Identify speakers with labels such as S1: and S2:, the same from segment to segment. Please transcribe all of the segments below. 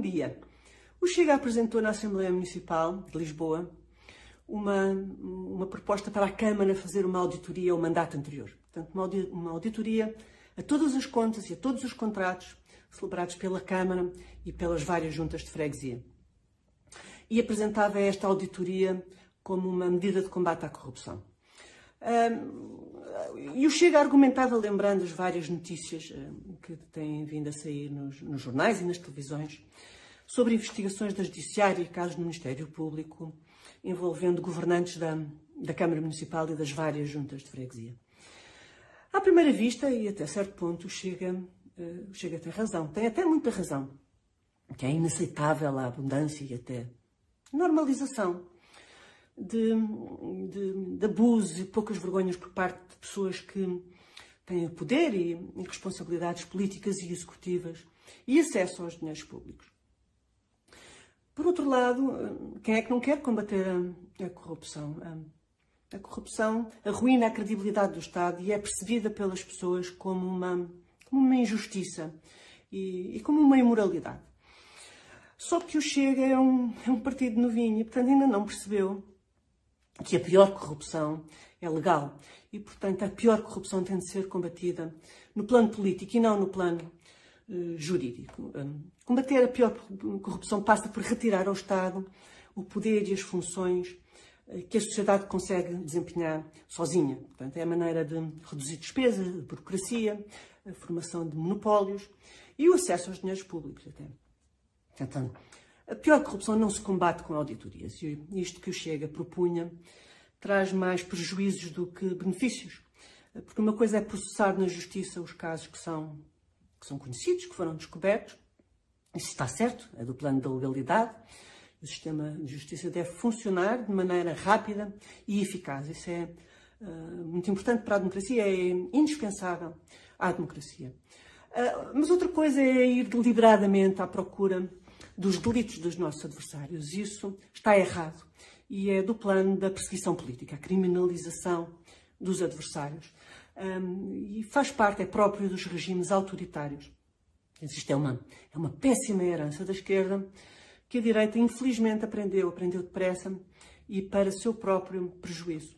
S1: Dia, o Chega apresentou na Assembleia Municipal de Lisboa uma, uma proposta para a Câmara fazer uma auditoria ao mandato anterior. Portanto, uma auditoria a todas as contas e a todos os contratos celebrados pela Câmara e pelas várias juntas de freguesia. E apresentava esta auditoria como uma medida de combate à corrupção. E o Chega argumentava lembrando as várias notícias que têm vindo a sair nos, nos jornais e nas televisões sobre investigações da Judiciária e casos do Ministério Público envolvendo governantes da, da Câmara Municipal e das várias juntas de freguesia. À primeira vista, e até certo ponto, Chega, uh, Chega tem razão, tem até muita razão, que é inaceitável a abundância e até normalização de, de, de abuso e poucas vergonhas por parte de pessoas que têm poder e, e responsabilidades políticas e executivas e acesso aos dinheiros públicos. Por outro lado, quem é que não quer combater a, a corrupção? A, a, corrupção arruína a credibilidade do Estado e é percebida pelas pessoas como uma, como uma injustiça e, e, como uma imoralidade. Só que o Chega é um, é um partido novinho e, portanto, ainda não percebeu que a pior corrupção é legal e, portanto, a pior corrupção tem de ser combatida no plano político e não no plano uh, jurídico. Um, Combater a pior corrupção passa por retirar ao Estado o poder e as funções eh, que a sociedade consegue desempenhar sozinha. Portanto, é a maneira de reduzir despesas, de burocracia, a formação de monopólios e o acesso aos dinheiros públicos. Até. Portanto, a pior corrupção não se combate com auditorias. E isto que o Chega propunha traz mais prejuízos do que benefícios. Porque uma coisa é processar na justiça os casos que são, que são conhecidos, que foram descobertos, isso está certo, é do plano da legalidade. O sistema de justiça deve funcionar de maneira rápida e eficaz. Isso é uh, muito importante para a democracia, é indispensável à democracia. Uh, mas outra coisa é ir deliberadamente à procura dos delitos dos nossos adversários. Isso está errado e é do plano da perseguição política, a criminalização dos adversários. Um, e faz parte, é próprio dos regimes autoritários. Isto é uma, é uma péssima herança da esquerda que a direita, infelizmente, aprendeu, aprendeu depressa e para seu próprio prejuízo.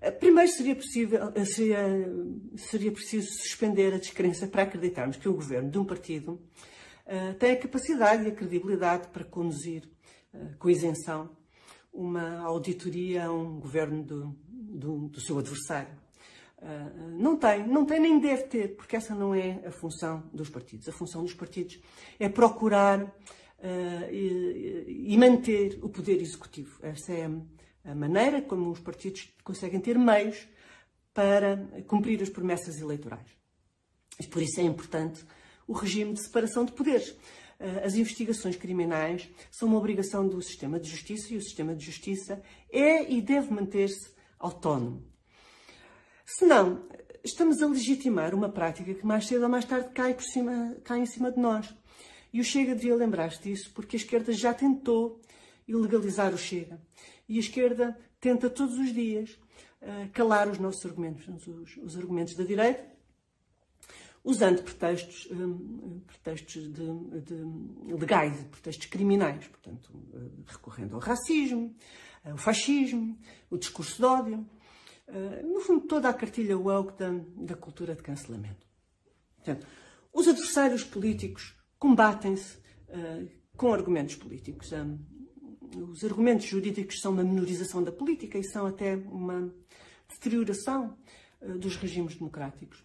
S1: Eh, primeiro seria, possível, eh, seria, seria preciso suspender a descrença para acreditarmos que o governo de um partido tem a capacidade e a credibilidade para conduzir uh, com isenção uma auditoria a um governo do, do, do seu adversário. Ah, não tem, não tem nem deve ter, porque essa não é a função dos partidos. A função dos partidos é procurar e, e, manter o poder executivo. Essa é a maneira como os partidos conseguem ter meios para cumprir as promessas eleitorais. E por isso é importante o regime de separação de poderes. Uh, as investigações criminais são uma obrigação do sistema de justiça e o sistema de justiça é e deve manter-se autónomo. Senão, estamos a legitimar uma prática que mais cedo ou mais tarde cai, por cima, cai em cima de nós. E o Chega devia lembrar-se disso, porque a esquerda já tentou ilegalizar o Chega. E a esquerda tenta todos os dias uh, calar os nossos argumentos, os, os, argumentos da direita, usando pretextos, um, pretextos de, de legais, pretextos criminais, portanto, uh, recorrendo ao racismo, ao fascismo, o discurso de ódio. Eh, no fundo, toda a cartilha woke da, da cultura de cancelamento. Portanto, os adversários políticos combatem-se com argumentos políticos. Um, os argumentos jurídicos são uma menorização da política e são até uma deterioração dos regimes democráticos.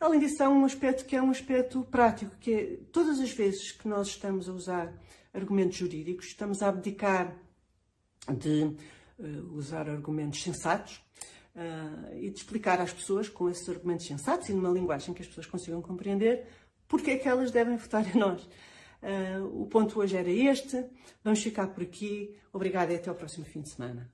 S1: Além disso, há um aspecto que é um aspecto prático, que é todas as vezes que nós estamos a usar argumentos jurídicos, estamos a abdicar de uh, usar argumentos sensatos, uh, e de explicar às pessoas, com esses argumentos sensatos e numa linguagem que as pessoas consigam compreender, porque é que elas devem votar em nós. Uh, o ponto hoje era este. Vamos ficar por aqui. Obrigada e até ao próximo fim de semana.